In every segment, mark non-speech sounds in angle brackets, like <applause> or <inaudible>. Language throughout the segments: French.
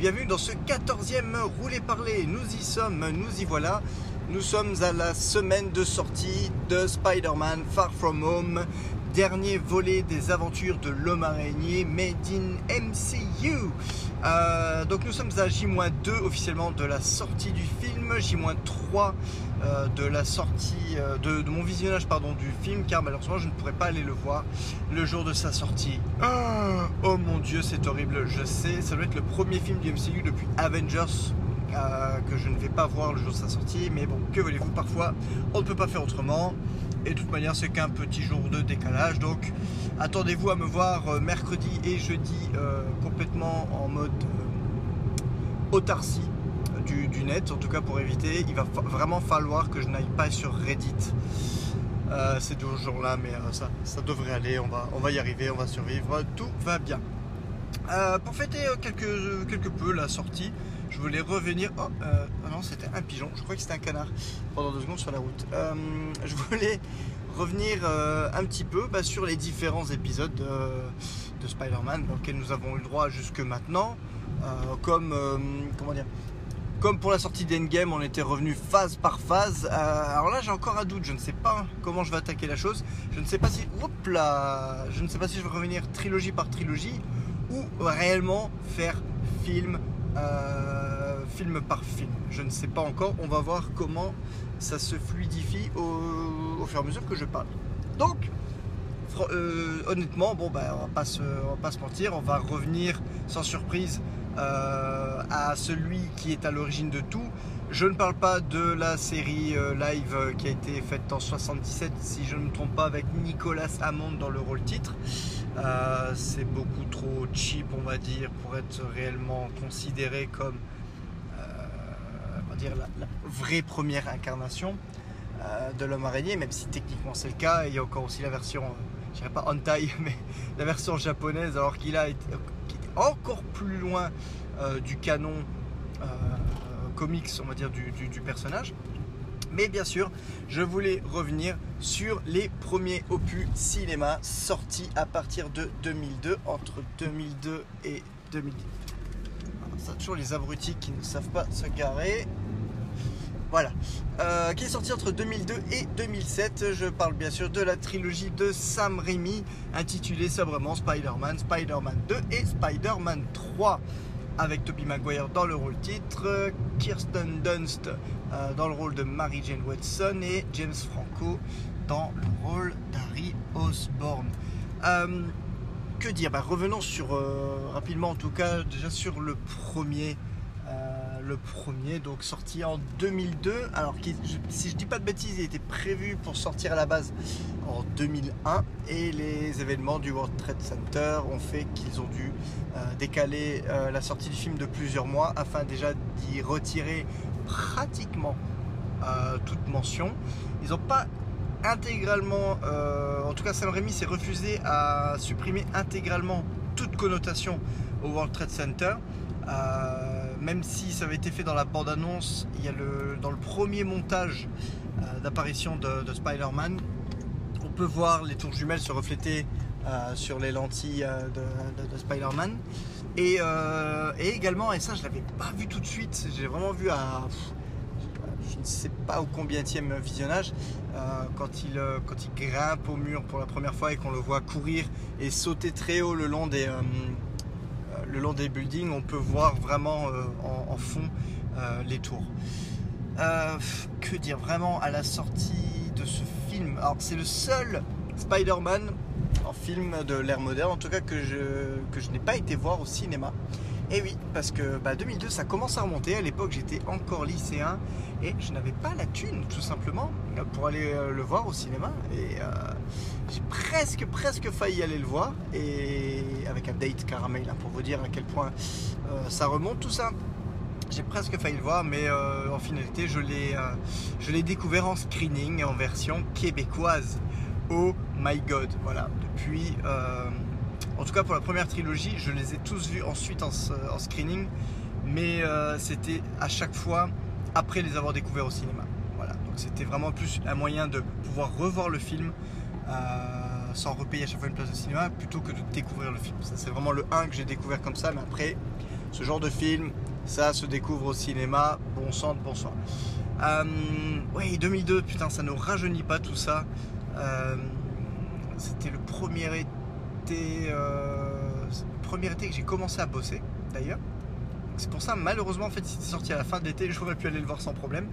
bienvenue dans ce 14e Roulé Parler. Nous y sommes, nous y voilà. Nous sommes à la semaine de sortie de Spider-Man Far From Home, dernier volet des aventures de l'homme araignée Made in MCU. Euh, donc nous sommes à J-2 officiellement de la sortie du film, J-3 euh, de la sortie euh, de, mon visionnage pardon du film car malheureusement je ne pourrais pas aller le voir le jour de sa sortie. Oh, oh mon dieu c'est horrible, je sais, ça doit être le premier film du MCU depuis Avengers que je ne vais pas voir le jour de sa sortie mais bon que voulez-vous parfois on ne peut pas faire autrement. Et de toute manière, c'est qu'un petit jour de décalage. Donc, attendez-vous à me voir euh, mercredi et jeudi euh, complètement en mode euh, autarcie du, net. En tout cas, pour éviter, il va vraiment falloir que je n'aille pas sur Reddit. ces deux jours-là, mais ça, devrait aller. On va, on va y arriver, on va survivre. Tout va bien. pour fêter quelque peu la sortie, je voulais revenir. Oh, euh, non, c'était un pigeon. Je crois que c'était un canard pendant deux secondes sur la route. Euh, je voulais revenir euh, un petit peu bah, sur les différents épisodes de, Spider-Man auxquels nous avons eu le droit jusque maintenant. comme, comment dire comme pour la sortie d'Endgame, on était revenu phase par phase. alors là, j'ai encore un doute. Je ne sais pas comment je vais attaquer la chose. Je ne sais pas si, hop là, je ne sais pas si je vais revenir trilogie par trilogie ou réellement faire film euh, film par film. Je ne sais pas encore. On va voir comment ça se fluidifie au, fur et à mesure que je parle. Donc, euh, honnêtement, bon, ben, on, va pas se, mentir. On va revenir sans surprise euh, à celui qui est à l'origine de tout. Je ne parle pas de la série live qui a été faite en 77, si je ne me trompe pas, avec Nicolas Hammond dans le rôle titre. Euh, c'est beaucoup trop cheap, on va dire, pour être réellement considéré comme euh, la, vraie première incarnation euh, de l'homme araignée, même si techniquement c'est le cas. Il y a encore aussi la version, je dirais pas <laughs> mais la version japonaise, alors qu'il a été encore plus loin du canon comics, du personnage. Mais bien sûr, je voulais revenir sur les premiers opus cinéma sortis à partir de 2002, entre 2002 et 2010. ça, toujours les abrutis qui ne savent pas se garer. Voilà. Euh, qui est sorti entre 2002 et 2007. Je parle bien sûr de la trilogie de Sam Raimi, intitulée sobrement Spider-Man, Spider-Man 2 et Spider-Man 3 avec Tobey Maguire dans le rôle titre, Kirsten Dunst euh, dans le rôle de Mary Jane Watson et James Franco dans le rôle d'Harry Osborn. Euh, que dire? Bah, Revenons sur, euh, rapidement en tout cas, déjà sur le premier le premier, donc sorti en 2002. Alors, si je dis pas de bêtises, il était prévu pour sortir à la base en 2001 et les événements du World Trade Center ont fait qu'ils ont dû euh, décaler euh, la sortie du film de plusieurs mois afin déjà d'y retirer pratiquement euh, toute mention. Ils n'ont pas intégralement, en tout cas Sam Raimi s'est refusé à supprimer intégralement toute connotation au World Trade Center même si ça avait été fait dans la bande-annonce, il y a le, dans le premier montage euh, d'apparition de, Spider-Man, on peut voir les tours jumelles se refléter euh, sur les lentilles euh, de, Spider-Man. Et, également, et ça je l'avais pas vu tout de suite, j'ai vraiment vu à je ne sais pas au combienième visionnage, quand, il, quand il grimpe au mur pour la première fois et qu'on le voit courir et sauter très haut le long des, le long des buildings, on peut voir vraiment euh, en, fond euh, les tours. Euh, que dire vraiment à la sortie de ce film? Alors c'est le seul Spider-Man en film de l'ère moderne, en tout cas que je, que je n'ai pas été voir au cinéma. Et oui, parce que 2002, bah, ça commence à remonter. À l'époque, j'étais encore lycéen et je n'avais pas la thune, tout simplement, pour aller euh, le voir au cinéma. Et euh, j'ai presque, presque failli aller le voir. Et avec un date caramel, hein, pour vous dire à quel point euh, ça remonte tout ça. J'ai presque failli le voir, mais en finalité, je l'ai découvert en screening, en version québécoise. Oh my god, voilà. Depuis en tout cas pour la première trilogie, je les ai tous vus ensuite en, screening, mais euh, c'était à chaque fois après les avoir découverts au cinéma. Voilà, donc c'était vraiment plus un moyen de pouvoir revoir le film euh, sans repayer à chaque fois une place de cinéma plutôt que de découvrir le film. c'est vraiment le 1 que j'ai découvert comme ça, mais après ce genre de film, ça se découvre au cinéma. Bon sang bonsoir. Oui, 2002, putain, ça ne rajeunit pas tout ça. Euh, c'était le premier été, euh, premier été que j'ai commencé à bosser, d'ailleurs. C'est pour ça, malheureusement, en fait, c'était sorti à la fin de l'été, <laughs> j'aurais pu aller le voir sans problème.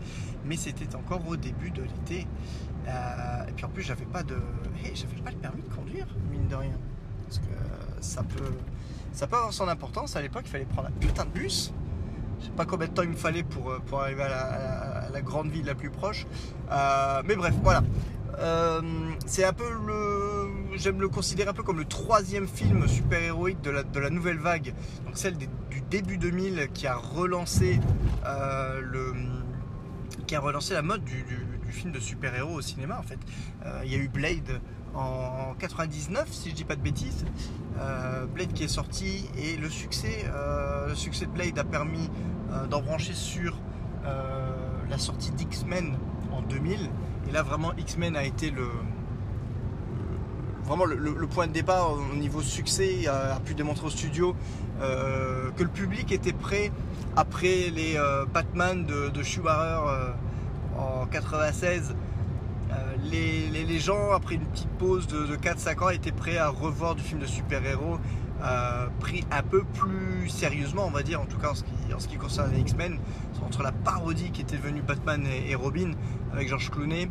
Mais c'était encore au début de l'été. et puis en plus, j'avais pas de, j'avais pas le permis de conduire, mine de rien. Parce que ça peut, ça peut avoir son importance. À l'époque, il fallait prendre un putain de bus je sais pas combien de temps il me fallait pour, euh, pour arriver à la, grande ville la plus proche. Euh, mais bref, voilà. Euh, c'est un peu le. J'aime le considérer un peu comme le troisième film super-héroïque de la, nouvelle vague, donc celle du début 2000 qui a relancé le qui a relancé la mode du, film de super-héros au cinéma en fait. il y a eu Blade en 99 si je dis pas de bêtises. Euh, Blade qui est sorti et le succès, euh, le succès de Blade a permis euh, d'en brancher sur la sortie d'X-Men en 2000 et là vraiment X-Men a été le vraiment le, point de départ au niveau succès a, pu démontrer au studio que le public était prêt après les Batman de, de Schumacher en 96 les, gens, après une petite pause de, 4-5 ans, étaient prêts à revoir du film de super-héros euh, pris un peu plus sérieusement, on va dire, en tout cas en ce qui, en ce qui concerne les X-Men, entre la parodie qui était venue Batman et, Robin avec George Clooney,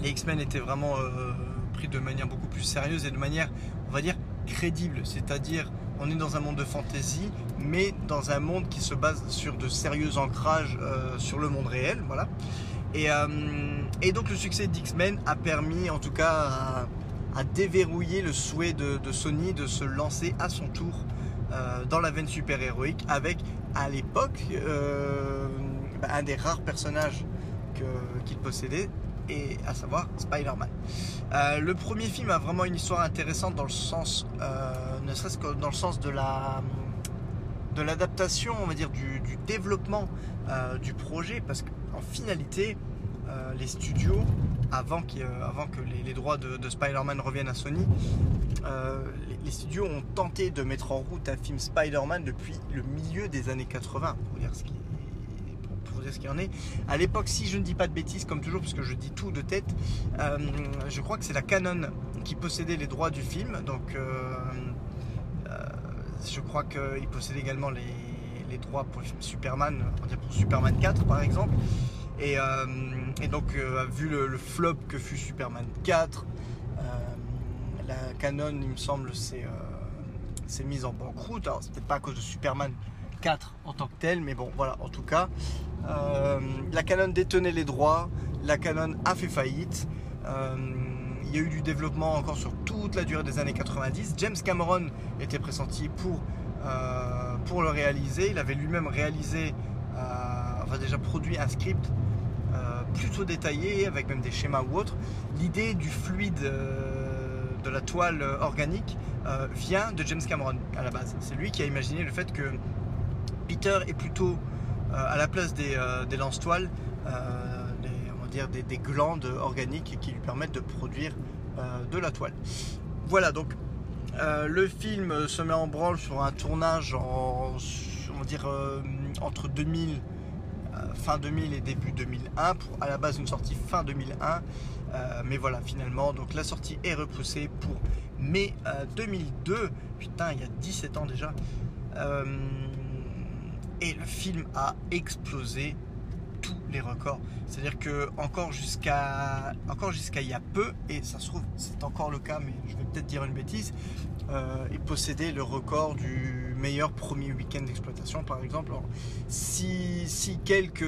les X-Men étaient vraiment euh, de manière beaucoup plus sérieuse et de manière, on va dire, crédible, c'est-à-dire on est dans un monde de fantasy, mais dans un monde qui se base sur de sérieux ancrages euh, sur le monde réel, voilà. Euh, et, donc le succès d'X-Men a permis en tout cas à, déverrouiller le souhait de, Sony de se lancer à son tour euh, dans la veine super-héroïque avec à l'époque bah, un des rares personnages qu'il possédait et à savoir Spider-Man. le premier film a vraiment une histoire intéressante dans le sens, ne serait-ce que dans le sens de la de l'adaptation, on va dire, du, développement du projet, parce que en finalité, euh, les studios, avant, que les, droits de, Spider-Man reviennent à Sony, euh, les, studios ont tenté de mettre en route un film Spider-Man depuis le milieu des années 80, pour dire ce dire ce qui en est. À l'époque, si je ne dis pas de bêtises, comme toujours, parce que je dis tout de tête, euh, je crois que c'est la Canon qui possédait les droits du film, donc je crois qu'il possédait également les droits pour le film Superman, pour Superman 4 par exemple. Et, euh, donc, euh, vu le, flop que fut Superman 4, euh, la Canon, il me semble, s'est mise en banqueroute. Alors, c'est peut-être pas à cause de Superman 4 en tant que tel, mais bon, voilà, en tout cas, la Canon détenait les droits, la Canon a fait faillite. il y a eu du développement encore sur toute la durée des années 90. James Cameron était pressenti pour euh, pour le réaliser. Il avait lui-même réalisé, euh, enfin déjà produit un script euh, plutôt détaillé, avec même des schémas ou autres. L'idée du fluide de la toile organique vient de James Cameron à la base. C'est lui qui a imaginé le fait que Peter est plutôt à la place des, des lance-toiles, on va dire des, des, glandes organiques qui lui permettent de produire de la toile. Voilà donc euh, le film se met en branle sur un tournage en, on va dire, euh, entre 2000, euh, fin 2000 et début 2001, pour à la base une sortie fin 2001. mais voilà, finalement, donc la sortie est repoussée pour mai 2002. Putain, il y a 17 ans déjà. Et le film a explosé tous les records. C'est-à-dire que encore jusqu'à encore jusqu'à il y a peu, et ça se trouve c'est encore le cas, mais je vais peut-être dire une bêtise, euh, il possédait le record du meilleur premier week-end d'exploitation par exemple. si, si quelques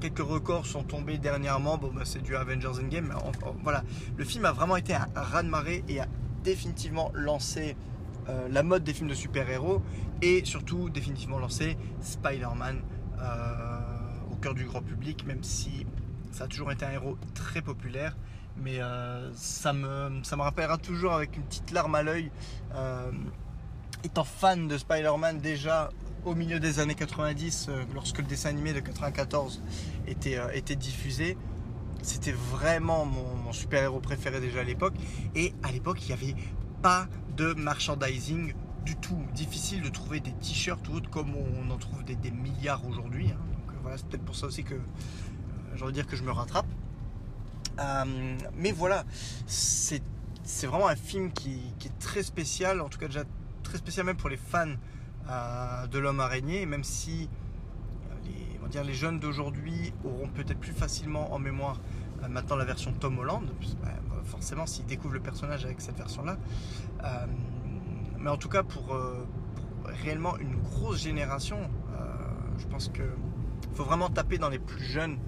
quelques records sont tombés dernièrement, bon bah, c'est du Avengers Endgame. voilà, le film a vraiment été un raz-de-marée et a définitivement lancé euh, la mode des films de super-héros et surtout définitivement lancé Spider-Man. Euh, cœur du grand public, même si ça a toujours été un héros très populaire. Mais euh, ça, me, ça rappellera toujours avec une petite larme à l'œil. Étant fan de Spider-Man déjà au milieu des années 90, euh, lorsque le dessin animé de 94 était, était diffusé, c'était vraiment mon, super-héros préféré déjà à l'époque. Et à l'époque, il n'y avait pas de merchandising du tout difficile de trouver des t-shirts ou autres comme on en trouve des, milliards aujourd'hui. Hein. Donc voilà, c'est peut-être pour ça aussi que j'ai envie de dire que je me rattrape. mais voilà, c'est vraiment un film qui, est très spécial, en tout cas déjà très spécial même pour les fans de l'homme araignée, même si les jeunes d'aujourd'hui auront peut-être plus facilement en mémoire maintenant la version Tom Holland, bah, forcément s'ils découvrent le personnage avec cette version-là. Euh, mais en tout cas, pour, euh, réellement une grosse génération, euh, je pense qu'il faut vraiment taper dans les plus jeunes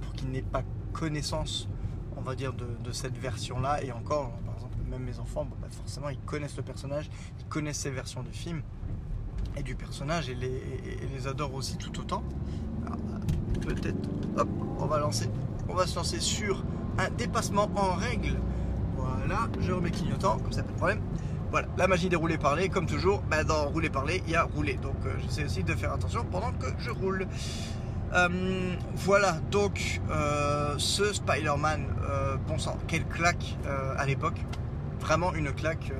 pour qu'ils n'aient pas connaissance, on va dire, de, cette version-là. Et encore, par exemple, même mes enfants, bah, forcément, ils connaissent le personnage, ils connaissent ces versions de films et du personnage et les, les adorent aussi tout autant. Peut-être, hop, on va lancer, on va se lancer sur un dépassement en règle. Voilà, je remets clignotant, comme ça pas de problème. Voilà, la magie des roulés parler, comme toujours, bah, dans rouler parler, il y a rouler. Donc euh, j'essaie aussi de faire attention pendant que je roule. Euh, voilà, donc euh, ce Spider-Man, bon sang, quelle claque à l'époque. Vraiment une claque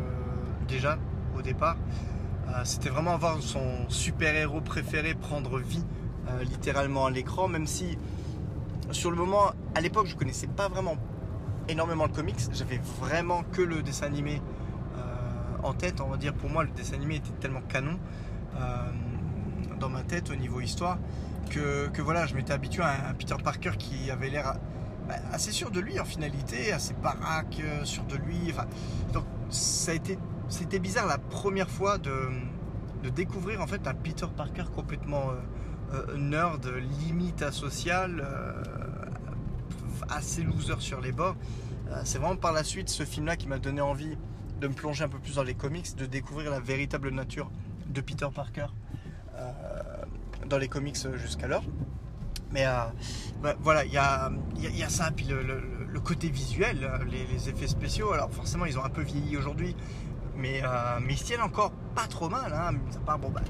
déjà au départ. C'était vraiment voir son super-héros préféré prendre vie littéralement à l'écran, même si sur le moment, à l'époque, je connaissais pas vraiment énormément le comics. J'avais vraiment que le dessin animé euh, en tête. On va dire, pour moi, le dessin animé était tellement canon euh, dans ma tête au niveau histoire que, voilà, je m'étais habitué à un Peter Parker qui avait l'air bah, assez sûr de lui en finalité, assez baraque, euh, sûr de lui. donc c'était bizarre la première fois de, découvrir en fait un Peter Parker complètement nerd, limite asocial assez loser sur les bords. Euh, c'est vraiment par la suite ce film-là qui m'a donné envie de me plonger un peu plus dans les comics, de découvrir la véritable nature de Peter Parker euh, dans les comics jusqu'alors. Mais euh, bah, voilà, il y a, ça, puis le, côté visuel, les, effets spéciaux. Alors forcément, ils ont un peu vieilli aujourd'hui, mais, mais ils tiennent encore pas trop mal. Hein, à part bon, bah,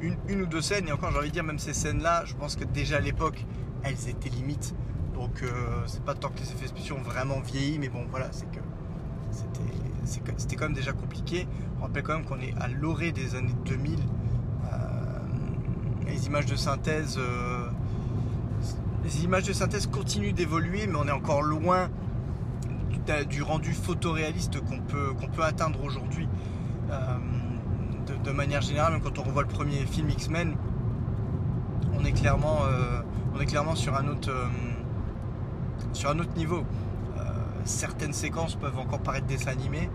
une, ou deux scènes, et encore j'ai envie de dire, même ces scènes-là, je pense que déjà à l'époque, elles étaient limites. Donc euh, c'est pas tant que les effets spéciaux ont vraiment vieilli, mais bon voilà, c'est que c'était quand même déjà compliqué. On rappelle quand même qu'on est à l'orée des années 2000. Euh, les images de synthèse, euh, les images de synthèse continuent d'évoluer, mais on est encore loin du, rendu photoréaliste qu'on peut, qu'on peut atteindre aujourd'hui. De, manière générale, quand on revoit le premier film X-Men, on est clairement, on est clairement sur un autre sur un autre niveau. Euh, certaines séquences peuvent encore paraître dessin animé.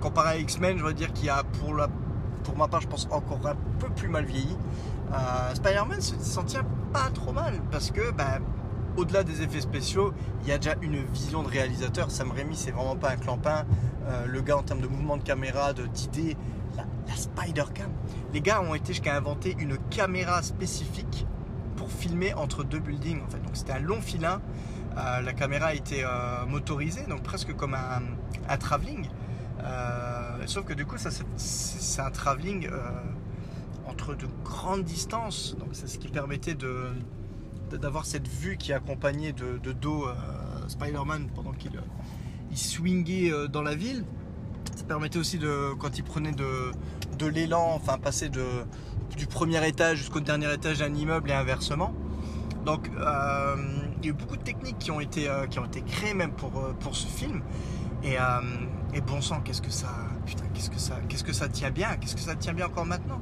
Comparé à X-Men, je veux dire qu'il y a pour, la, pour ma part, je pense encore un peu plus mal vieilli. Euh, Spider-Man s'en tient pas trop mal parce que ben, au-delà des effets spéciaux, il y a déjà une vision de réalisateur. Sam Raimi, c'est vraiment pas un clampin. Euh, le gars, en termes de mouvement de caméra, d'idées, la, la Spider-Cam. Les gars ont été jusqu'à inventer une caméra spécifique pour filmer entre deux buildings. En fait. Donc c'était un long filin euh, la caméra était euh, motorisée, donc presque comme un, un travelling. Euh, sauf que du coup, c'est un travelling entre de grandes distances. Donc c'est ce qui permettait de, d'avoir cette vue qui accompagnait de, dos Spider-Man pendant qu'il il swingait dans la ville. Ça permettait aussi de, quand il prenait de, de l'élan, enfin passer de, du premier étage jusqu'au dernier étage d'un immeuble et inversement. Donc il y a eu beaucoup de techniques qui ont été, euh, qui ont été créées même pour, euh, pour ce film. Et, euh, bon sang, qu'est-ce que ça, putain, qu'est-ce que ça, qu'est-ce que ça tient bien, qu'est-ce que ça tient bien encore maintenant?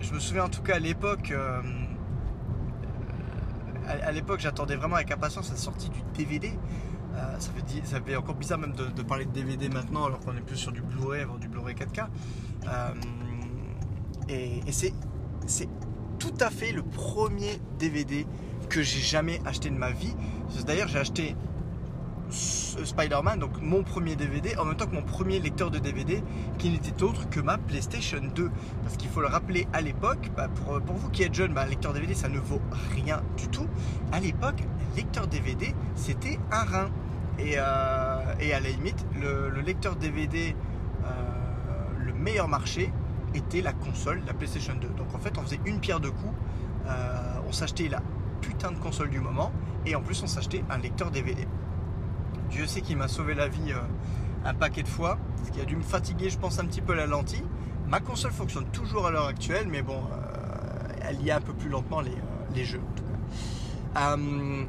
je me souviens en tout cas à l'époque, à, l'époque, j'attendais vraiment avec impatience la sortie du DVD. Ça, fait, ça fait encore bizarre même de, parler de DVD maintenant alors qu'on est plus sur du Blu-ray, du Blu-ray 4K. et, et c'est, tout à fait le premier DVD que j'ai jamais acheté de ma vie. D'ailleurs, j'ai acheté Spider-Man, donc mon premier DVD, en même temps que mon premier lecteur de DVD, qui n'était autre que ma PlayStation 2. Parce qu'il faut le rappeler, à l'époque, bah, pour, pour, vous qui êtes jeune, bah, lecteur DVD, ça ne vaut rien du tout. À l'époque, lecteur DVD, c'était un rein. Et, euh, et, à la limite, le, lecteur DVD, euh, le meilleur marché, était la console, la PlayStation 2. Donc en fait, on faisait une pierre de coups. Euh, on s'achetait la putain de console du moment et en plus on s'achetait un lecteur DVD. Dieu sait qu'il m'a sauvé la vie un paquet de fois, ce qui a dû me fatiguer, je pense, un petit peu la lentille. Ma console fonctionne toujours à l'heure actuelle, mais bon, elle y a un peu plus lentement les jeux. Cas.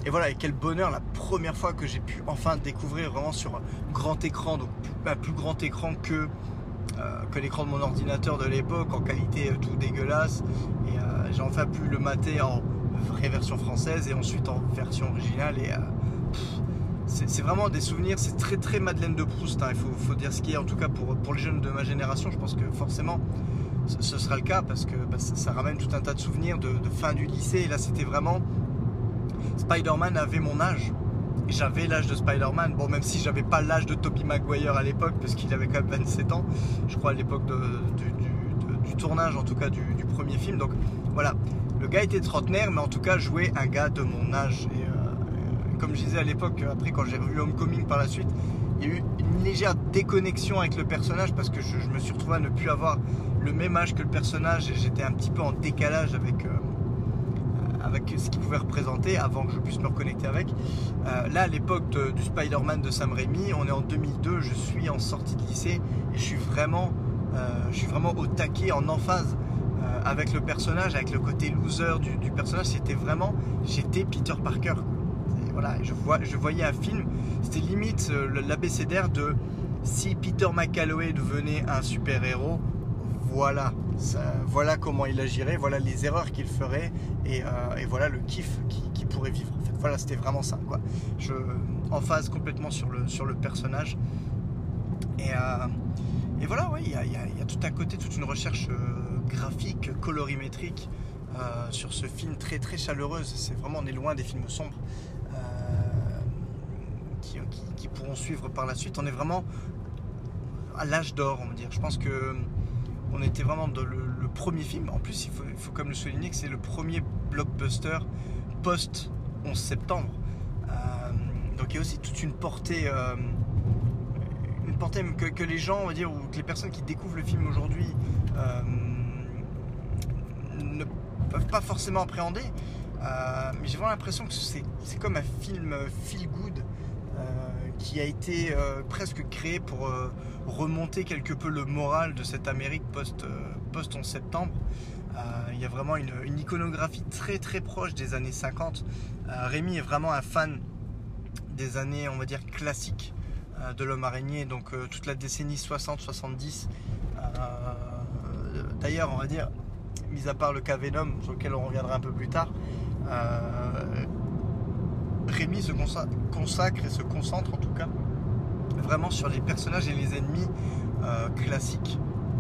et voilà, et quel bonheur la première fois que j'ai pu enfin découvrir vraiment sur grand écran, donc plus grand écran que euh, que l'écran de mon ordinateur de l'époque en qualité euh, tout dégueulasse. Et euh, j'ai enfin pu le mater en vraie version française et ensuite en version originale. Et c'est vraiment des souvenirs, c'est très très Madeleine de Proust. Hein. il faut, dire ce qui est, en tout cas pour, pour les jeunes de ma génération. Je pense que forcément ce, sera le cas parce que bah, ça, ramène tout un tas de souvenirs de, de fin du lycée. Et là, c'était vraiment. Spider-Man avait mon âge j'avais l'âge de Spider-Man. Bon, même si j'avais pas l'âge de Tobey Maguire à l'époque, parce qu'il avait quand même 27 ans, je crois à l'époque du, tournage, en tout cas du, premier film. Donc voilà, le gars était trentenaire, mais en tout cas jouait un gars de mon âge. Et euh, comme je disais à l'époque, après quand j'ai revu Homecoming par la suite, il y a eu une légère déconnexion avec le personnage parce que je, me suis retrouvé à ne plus avoir le même âge que le personnage et j'étais un petit peu en décalage avec. Euh, ce qu'il pouvait représenter avant que je puisse me reconnecter avec. Euh, là, à l'époque du Spider-Man de Sam Raimi, on est en 2002, je suis en sortie de lycée et je suis vraiment, euh, je suis vraiment au taquet, en emphase euh, avec le personnage, avec le côté loser du, personnage. C'était vraiment, j'étais Peter Parker. voilà, je, vois, je voyais un film, c'était limite l'abécédaire de si Peter McCalloway devenait un super-héros, voilà, voilà comment il agirait, voilà les erreurs qu'il ferait et, euh, voilà le kiff qu'il pourrait vivre. En fait, voilà, c'était vraiment ça. Quoi. Je, en phase complètement sur le, sur le personnage. Et, euh, et voilà, il y, a, tout un côté, toute une recherche euh, graphique, colorimétrique sur ce film très très chaleureuse. C'est vraiment, on est loin des films sombres qui, qui, pourront suivre par la suite. On est vraiment à l'âge d'or, on va dire. Je pense que on était vraiment dans le, premier film. En plus, il faut, comme le souligner que c'est le premier blockbuster post 11 septembre. Euh, donc il y a aussi toute une portée, euh, une portée que, que, les gens, on va dire, ou que les personnes qui découvrent le film aujourd'hui euh, ne peuvent pas forcément appréhender. mais j'ai vraiment l'impression que c'est comme un film feel good qui a été euh, presque créé pour euh, remonter quelque peu le moral de cette Amérique post, euh, post 11 septembre. il y a vraiment une, iconographie très très proche des années 50. Rémi est vraiment un fan des années, on va dire, classiques de l'homme araignée, donc toute la décennie 60-70. D'ailleurs, on va dire, mis à part le cas Venom, sur lequel on reviendra un peu plus tard, Se consacre et se concentre en tout cas vraiment sur les personnages et les ennemis euh, classiques.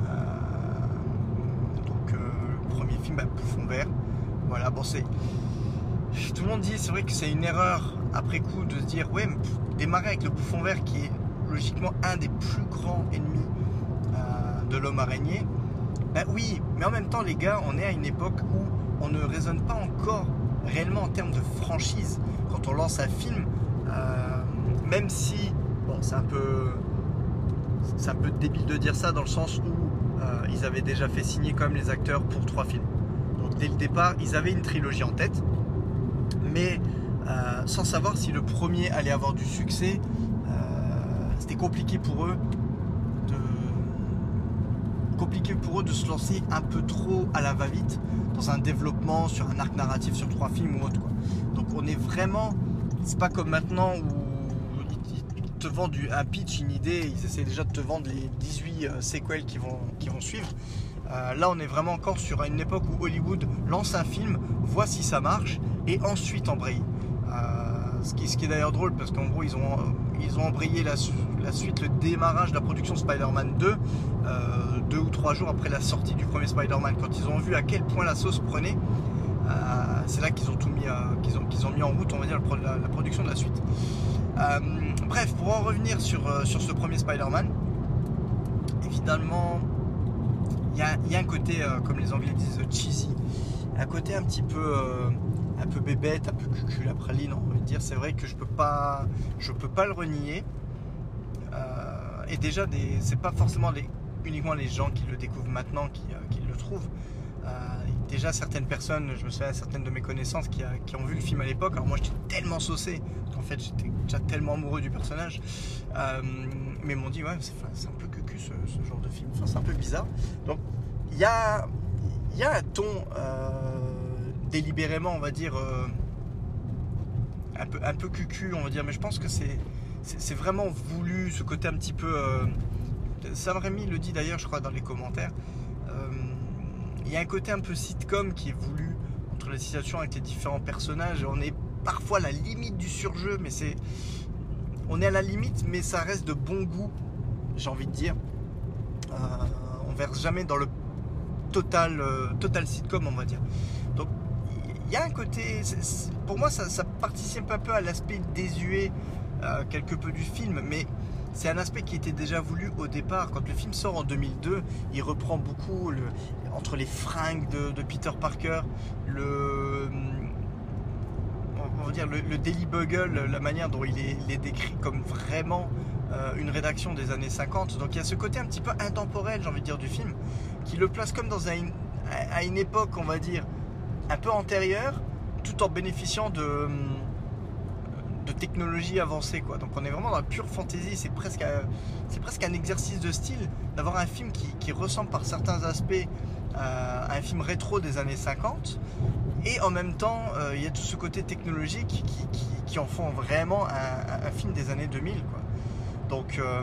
Euh, donc euh, le premier film, bah, Bouffon Vert. Voilà, bon c'est... Tout le monde dit, c'est vrai que c'est une erreur après coup de se dire, ouais, démarrer avec le Bouffon Vert qui est logiquement un des plus grands ennemis de l'homme araignée. Ben oui, mais en même temps les gars, on est à une époque où on ne raisonne pas encore réellement en termes de franchise quand on lance un film, euh, même si, bon, c'est un peu, c'est un peu débile de dire ça dans le sens où euh, ils avaient déjà fait signer comme les acteurs pour trois films. Donc dès le départ, ils avaient une trilogie en tête, mais euh, sans savoir si le premier allait avoir du succès, c'était compliqué pour eux pour eux de se lancer un peu trop à la va-vite dans un développement sur un arc narratif sur trois films ou autre. Quoi. Donc on est vraiment, c'est pas comme maintenant où ils te vendent un pitch, une idée, ils essaient déjà de te vendre les 18 euh, séquelles qui vont, qui vont suivre. Euh, là on est vraiment encore sur une époque où Hollywood lance un film, voit si ça marche et ensuite embraye. Euh, ce qui, ce qui est d'ailleurs drôle parce qu'en gros ils ont, ils ont embrayé la, suite, le démarrage de la production Spider-Man 2 deux ou trois jours après la sortie du premier Spider-Man, quand ils ont vu à quel point la sauce prenait, euh, c'est là qu'ils ont tout mis, euh, qu'ils ont, qu'ils ont mis en route, on va dire, la, production de la suite. Euh, bref, pour en revenir sur, sur ce premier Spider-Man, évidemment, il y, a, un côté, comme les Anglais disent, cheesy, un côté un petit peu, un peu bébête, un peu cucul la praline, on va dire. C'est vrai que je peux pas, je peux pas le renier. et déjà, c'est pas forcément les, uniquement les gens qui le découvrent maintenant qui, euh, le trouvent. déjà certaines personnes, je me souviens certaines de mes connaissances qui, qui ont vu le film à l'époque. Alors moi j'étais tellement saucé qu'en fait j'étais déjà tellement amoureux du personnage. mais m'ont dit ouais c'est un peu cucu ce, ce, genre de film. Enfin c'est un peu bizarre. Donc il y a, y a un ton délibérément on va dire un peu, un peu cucu, on va dire, mais je pense que c'est, c'est, vraiment voulu, ce côté un petit peu. Euh, Sam Raimi le dit d'ailleurs, je crois, dans les commentaires. Euh, il y a un côté un peu sitcom qui est voulu entre les situations avec les différents personnages. On est parfois à la limite du surjeu, mais c'est. On est à la limite, mais ça reste de bon goût, j'ai envie de dire. Euh, on verse jamais dans le total, euh, total sitcom, on va dire. Donc il y a un côté, pour moi ça, participe un peu à l'aspect désuet euh, quelque peu du film, mais c'est un aspect qui était déjà voulu au départ. Quand le film sort en 2002, il reprend beaucoup entre les fringues de, Peter Parker, le, on va le, Daily Bugle, la manière dont il est, décrit comme vraiment euh, une rédaction des années 50. Donc il y a ce côté un petit peu intemporel, j'ai envie de dire, du film, qui le place comme dans à une époque, on va dire, un peu antérieur, tout en bénéficiant de, de technologies avancées. Quoi. Donc on est vraiment dans la pure fantasy, c'est presque, presque un exercice de style d'avoir un film qui, ressemble par certains aspects à un film rétro des années 50. Et en même temps, euh, il y a tout ce côté technologique qui, en font vraiment un, film des années 2000. Quoi. Donc, euh,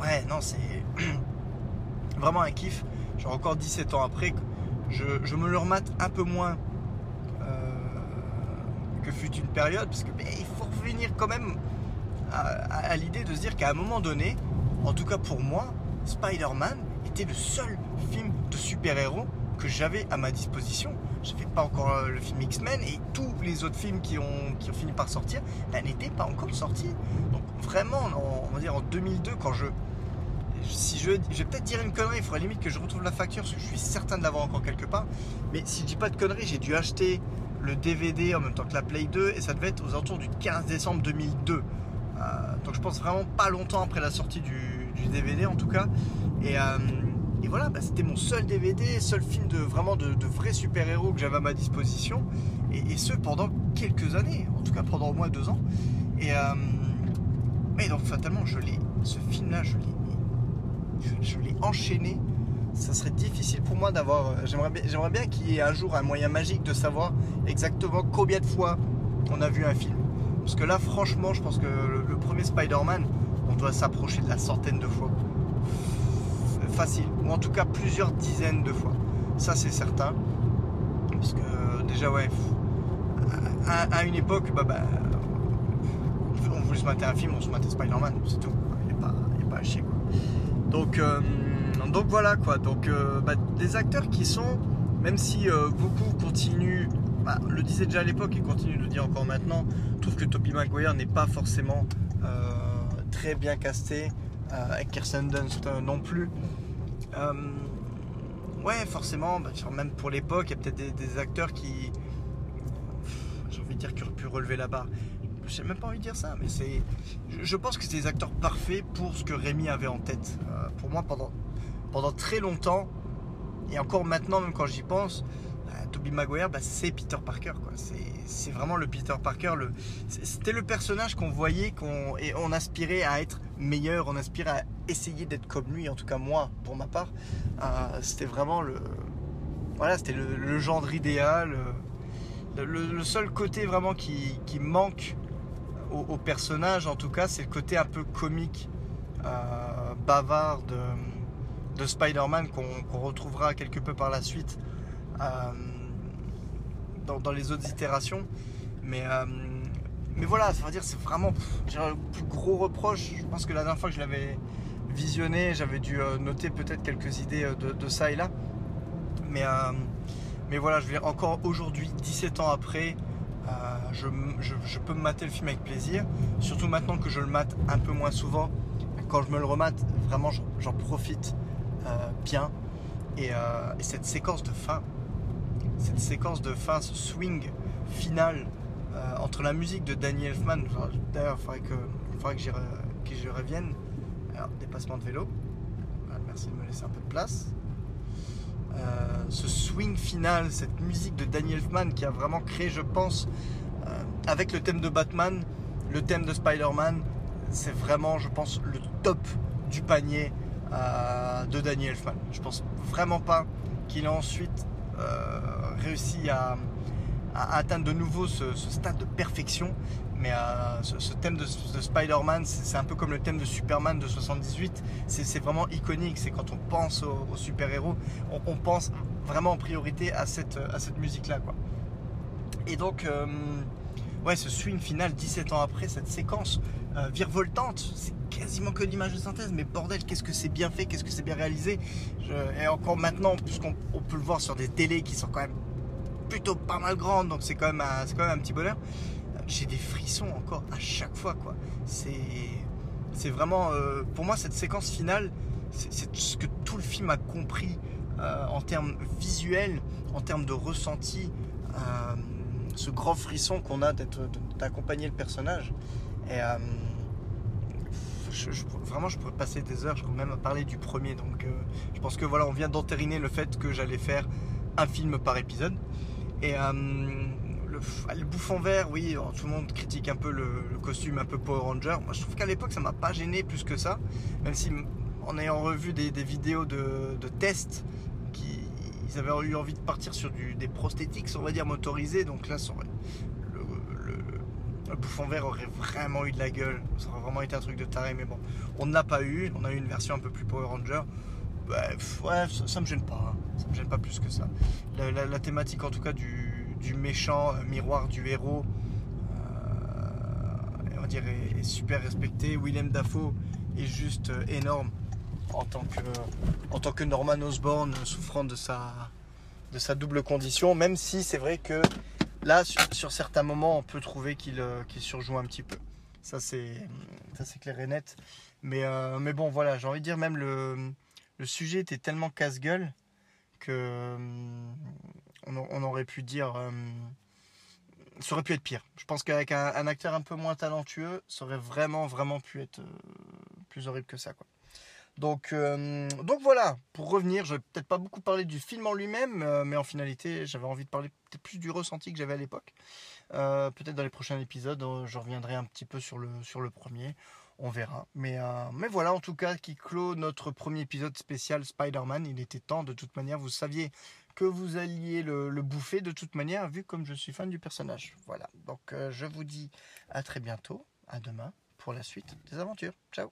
ouais, non, c'est <clears throat> vraiment un kiff. Genre encore 17 ans après, je, me le remate un peu moins euh, que fut une période, parce que il faut revenir quand même à, l'idée de se dire qu'à un moment donné, en tout cas pour moi, Spider-Man était le seul film de super-héros que j'avais à ma disposition. Je n'avais pas encore euh, le film X-Men et tous les autres films qui ont, qui ont fini par sortir ben, n'étaient pas encore sortis. Donc vraiment, on va dire en 2002, quand je, si je, je vais peut-être dire une connerie, il faudrait limite que je retrouve la facture parce que je suis certain de l'avoir encore quelque part. Mais si je dis pas de conneries, j'ai dû acheter le DVD en même temps que la Play 2 et ça devait être aux alentours du 15 décembre 2002. Euh, donc je pense vraiment pas longtemps après la sortie du, DVD en tout cas. Et, euh, voilà, bah, c'était mon seul DVD, seul film de vraiment de, vrais super-héros que j'avais à ma disposition. Et, ce pendant quelques années, en tout cas pendant au moins deux ans. Et, euh, et donc fatalement, je l'ai, ce film-là, je l'ai je, l'ai enchaîné. Ça serait difficile pour moi d'avoir. Euh, j'aimerais bien, qu'il y ait un jour un moyen magique de savoir exactement combien de fois on a vu un film. Parce que là, franchement, je pense que le, premier Spider-Man, on doit s'approcher de la centaine de fois. Facile. Ou en tout cas plusieurs dizaines de fois. Ça, c'est certain. Parce que déjà, ouais, à, une époque, bah, bah, on voulait se mater un film, on se matait Spider-Man, c'est tout. Il n'y a, a, pas à chier. Quoi. Donc, euh, donc voilà quoi. Donc euh, bah, des acteurs qui sont, même si euh, beaucoup continuent, bah, le disait déjà à l'époque et continuent de le dire encore maintenant, trouve que Toby Maguire n'est pas forcément très bien casté, et Kirsten Dunst non plus. ouais, forcément, bah, même pour l'époque, il y a peut-être des, acteurs qui, j'ai envie de dire, qui auraient pu relever la barre j'ai même pas envie de dire ça, mais c'est. Je, pense que c'est des acteurs parfaits pour ce que Rémi avait en tête. Euh, pour moi, pendant, pendant très longtemps, et encore maintenant, même quand j'y pense, euh, Toby Maguire, bah, c'est Peter Parker. C'est, vraiment le Peter Parker. C'était le personnage qu'on voyait, qu'on, et on aspirait à être meilleur, on aspirait à essayer d'être comme lui, en tout cas moi, pour ma part. Euh, c'était vraiment le. Voilà, c'était le, genre idéal. Le, seul côté vraiment qui, qui manque au, personnage, en tout cas, c'est le côté un peu comique, euh, bavard de, de Spider-Man qu'on retrouvera quelque peu par la suite euh, dans, les autres itérations. Mais, euh, mais voilà, ça dire c'est vraiment le plus gros reproche. Je pense que la dernière fois que je l'avais visionné, j'avais dû noter peut-être quelques idées de, ça et là. Mais, mais voilà, je vais encore aujourd'hui, 17 ans après, euh, je, peux me mater le film avec plaisir. Surtout maintenant que je le mate un peu moins souvent. Quand je me le remate, vraiment, j'en profite euh, bien. Euh, et, cette séquence de fin, cette séquence de fin, ce swing final entre la musique de Danny Elfman, d'ailleurs, il faudrait que, faudrait que j'y revienne. Alors, dépassement de vélo. merci de me laisser un peu de place. ce swing final, cette musique de Danny Elfman qui a vraiment créé, je pense, avec le thème de Batman, le thème de Spider-Man, c'est vraiment, je pense, le top du panier de Danny Elfman. Je pense vraiment pas qu'il a ensuite réussi à, atteindre de nouveau ce, stade de perfection. Mais euh, ce, thème de, Spider-Man, c'est un peu comme le thème de Superman de 78. C'est vraiment iconique. C'est quand on pense aux, super-héros, on, pense vraiment en priorité à cette, à cette musique-là. Et donc, euh, ouais, ce swing final 17 ans après, cette séquence euh, virevoltante, c'est quasiment que l'image de synthèse. Mais bordel, qu'est-ce que c'est bien fait, qu'est-ce que c'est bien réalisé. et encore maintenant, puisqu'on peut le voir sur des télés qui sont quand même plutôt pas mal grande, donc c'est quand, même un, petit bonheur. J'ai des frissons encore à chaque fois, quoi. C'est vraiment, euh, pour moi, cette séquence finale, c'est ce que tout le film a compris euh, en termes visuels, en termes de ressenti, euh, ce grand frisson qu'on a d'accompagner le personnage. Je, vraiment, je pourrais passer des heures, je pourrais même parler du premier. Donc, je pense que voilà, on vient d'entériner le fait que j'allais faire un film par épisode. Et euh, le, bouffon vert, oui, oh, tout le monde critique un peu le, costume un peu Power Ranger. Moi, je trouve qu'à l'époque, ça m'a pas gêné plus que ça. Même si, en ayant revu des, vidéos de, tests, qui, ils avaient eu envie de partir sur des prosthétiques, on va dire, motorisés. Donc là, le, le, bouffon vert aurait vraiment eu de la gueule. Ça aurait vraiment été un truc de taré. Mais bon, on ne l'a pas eu. On a eu une version un peu plus Power Ranger. Bah, ouais, ça, me gêne pas. Hein. Ça me gêne pas plus que ça. La, thématique en tout cas du, méchant euh, miroir du héros, euh, on va est, super respecté. Willem Dafoe est juste euh, énorme en tant que, Norman Osborn souffrant de sa double condition. Même si c'est vrai que là, sur, certains moments, on peut trouver qu'il surjoue un petit peu. Ça c'est clair et net. Mais, mais bon, voilà, j'ai envie de dire même le sujet était tellement casse-gueule que hum, on, aurait pu dire ça aurait pu être pire. Je pense qu'avec un, acteur un peu moins talentueux, ça aurait vraiment vraiment pu être euh, plus horrible que ça. Donc, hum, donc voilà, pour revenir, je vais peut-être pas beaucoup parler du film en lui-même, euh, mais en finalité, j'avais envie de parler peut-être plus du ressenti que j'avais à l'époque. Euh, peut-être dans les prochains épisodes, je reviendrai un petit peu sur le, le premier on verra. Mais, euh, voilà, en tout cas, qui clôt notre premier épisode spécial Spider-Man. Il était temps, de toute manière, vous saviez que vous alliez le, bouffer de toute manière, vu comme je suis fan du personnage. Voilà, donc euh, je vous dis à très bientôt, à demain, pour la suite des aventures. Ciao